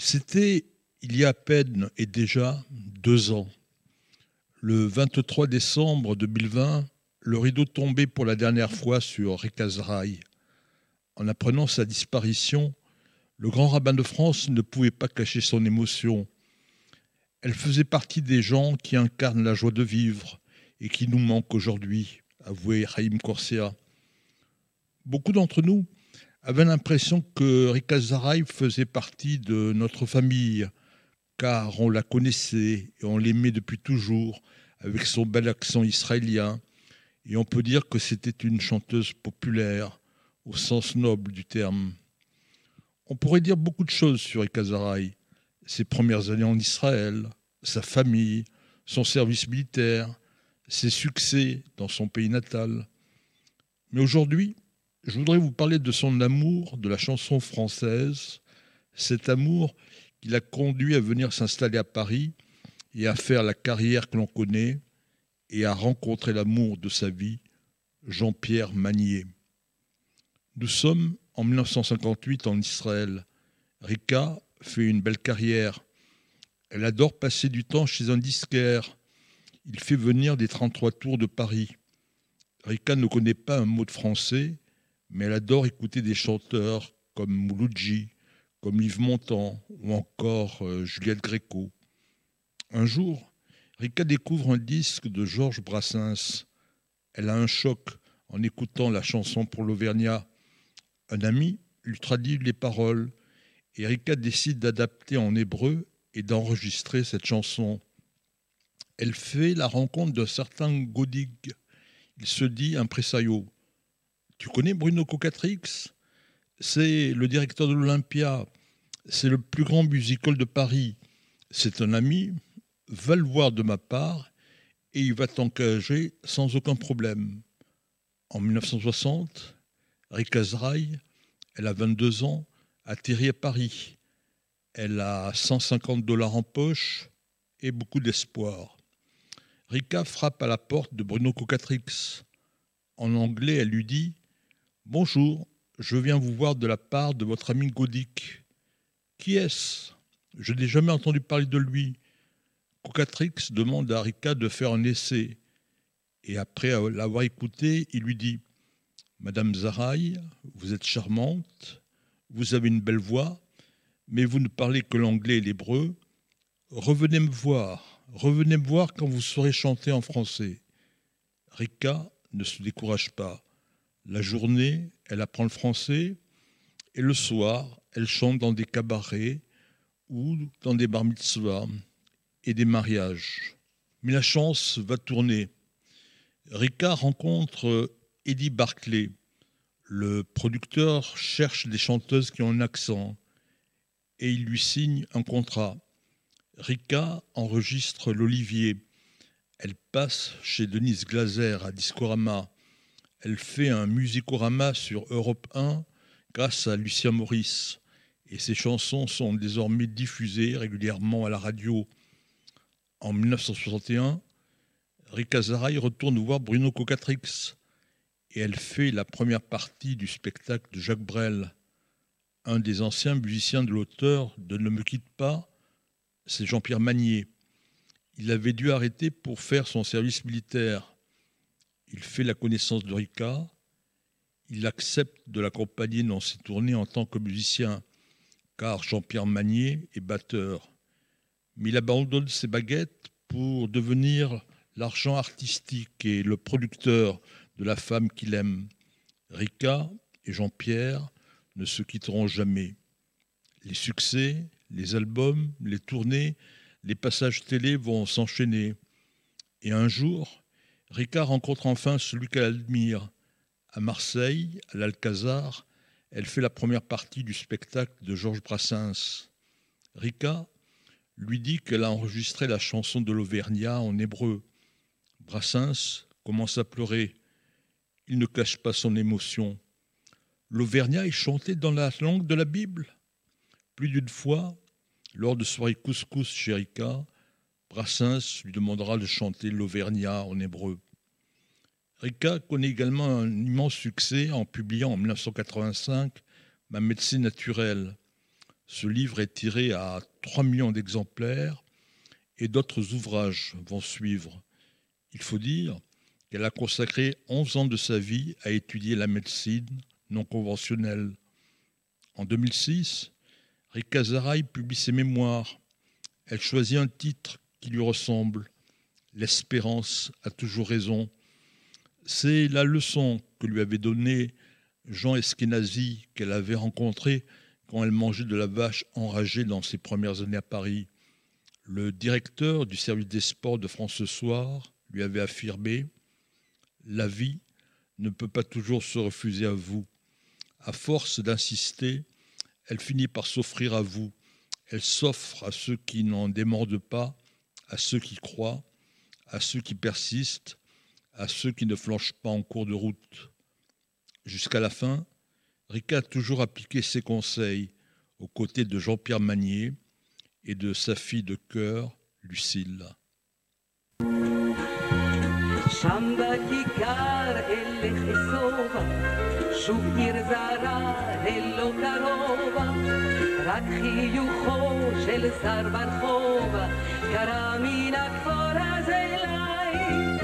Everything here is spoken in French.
C'était il y a à peine et déjà deux ans. Le 23 décembre 2020, le rideau tombait pour la dernière fois sur Rika En apprenant sa disparition, le grand rabbin de France ne pouvait pas cacher son émotion. Elle faisait partie des gens qui incarnent la joie de vivre et qui nous manquent aujourd'hui, avouait Haïm Corsia. Beaucoup d'entre nous avaient l'impression que Rika Zaraï faisait partie de notre famille, car on la connaissait et on l'aimait depuis toujours, avec son bel accent israélien, et on peut dire que c'était une chanteuse populaire, au sens noble du terme. On pourrait dire beaucoup de choses sur Rika Zaraï, ses premières années en Israël, sa famille, son service militaire, ses succès dans son pays natal. Mais aujourd'hui, je voudrais vous parler de son amour de la chanson française, cet amour qui l'a conduit à venir s'installer à Paris et à faire la carrière que l'on connaît et à rencontrer l'amour de sa vie, Jean-Pierre Magnier. Nous sommes en 1958 en Israël. Rika fait une belle carrière. Elle adore passer du temps chez un disquaire. Il fait venir des 33 tours de Paris. Rika ne connaît pas un mot de français mais elle adore écouter des chanteurs comme Mouloudji, comme Yves Montand ou encore euh, Juliette Gréco. Un jour, Rika découvre un disque de Georges Brassens. Elle a un choc en écoutant la chanson pour l'Auvergnat. Un ami lui traduit les paroles et Rika décide d'adapter en hébreu et d'enregistrer cette chanson. Elle fait la rencontre d'un certain Godig. Il se dit un impresario. Tu connais Bruno Cocatrix? C'est le directeur de l'Olympia. C'est le plus grand musical de Paris. C'est un ami. Va le voir de ma part et il va t'engager sans aucun problème. En 1960, Rika Zraï, elle a 22 ans, atterrit à Paris. Elle a 150 dollars en poche et beaucoup d'espoir. Rika frappe à la porte de Bruno Cocatrix. En anglais, elle lui dit Bonjour, je viens vous voir de la part de votre ami Godic. Qui est-ce? Je n'ai jamais entendu parler de lui. Cocatrix demande à Rika de faire un essai. Et après l'avoir écouté, il lui dit Madame Zaraï, vous êtes charmante, vous avez une belle voix, mais vous ne parlez que l'anglais et l'hébreu. Revenez me voir, revenez me voir quand vous saurez chanter en français. Rika ne se décourage pas. La journée, elle apprend le français et le soir, elle chante dans des cabarets ou dans des bar mitzvahs et des mariages. Mais la chance va tourner. Rika rencontre Eddie Barclay. Le producteur cherche des chanteuses qui ont un accent et il lui signe un contrat. Rika enregistre l'Olivier. Elle passe chez Denise Glaser à Discorama elle fait un musicorama sur Europe 1 grâce à Lucien Maurice. Et ses chansons sont désormais diffusées régulièrement à la radio. En 1961, Rika Zaraï retourne voir Bruno Cocatrix et elle fait la première partie du spectacle de Jacques Brel. Un des anciens musiciens de l'auteur de Ne me quitte pas, c'est Jean-Pierre Magnier. Il avait dû arrêter pour faire son service militaire. Il fait la connaissance de Rika. Il accepte de l'accompagner dans ses tournées en tant que musicien, car Jean-Pierre Magnier est batteur. Mais il abandonne ses baguettes pour devenir l'argent artistique et le producteur de la femme qu'il aime. Rika et Jean-Pierre ne se quitteront jamais. Les succès, les albums, les tournées, les passages télé vont s'enchaîner. Et un jour, Rika rencontre enfin celui qu'elle admire. À Marseille, à l'Alcazar, elle fait la première partie du spectacle de Georges Brassens. Rika lui dit qu'elle a enregistré la chanson de l'Auvergnat en hébreu. Brassens commence à pleurer. Il ne cache pas son émotion. L'Auvergnat est chanté dans la langue de la Bible. Plus d'une fois, lors de soirées couscous chez Rika, Brassens lui demandera de chanter l'Auvergnat en hébreu. Rika connaît également un immense succès en publiant en 1985 Ma médecine naturelle. Ce livre est tiré à 3 millions d'exemplaires et d'autres ouvrages vont suivre. Il faut dire qu'elle a consacré 11 ans de sa vie à étudier la médecine non conventionnelle. En 2006, Rika Zaraï publie ses mémoires. Elle choisit un titre qui lui ressemble. L'espérance a toujours raison. C'est la leçon que lui avait donnée Jean Eskenazi qu'elle avait rencontré quand elle mangeait de la vache enragée dans ses premières années à Paris. Le directeur du service des sports de France ce soir lui avait affirmé La vie ne peut pas toujours se refuser à vous. À force d'insister, elle finit par s'offrir à vous. Elle s'offre à ceux qui n'en démordent pas, à ceux qui croient, à ceux qui persistent, à ceux qui ne flanchent pas en cours de route. Jusqu'à la fin, Rika a toujours appliqué ses conseils aux côtés de Jean-Pierre Magnier et de sa fille de cœur, Lucille. שוב עיר זרה, הלא קרובה, רק חיוכו של שר ברחוב, קרא מן הכפור הזה אליי.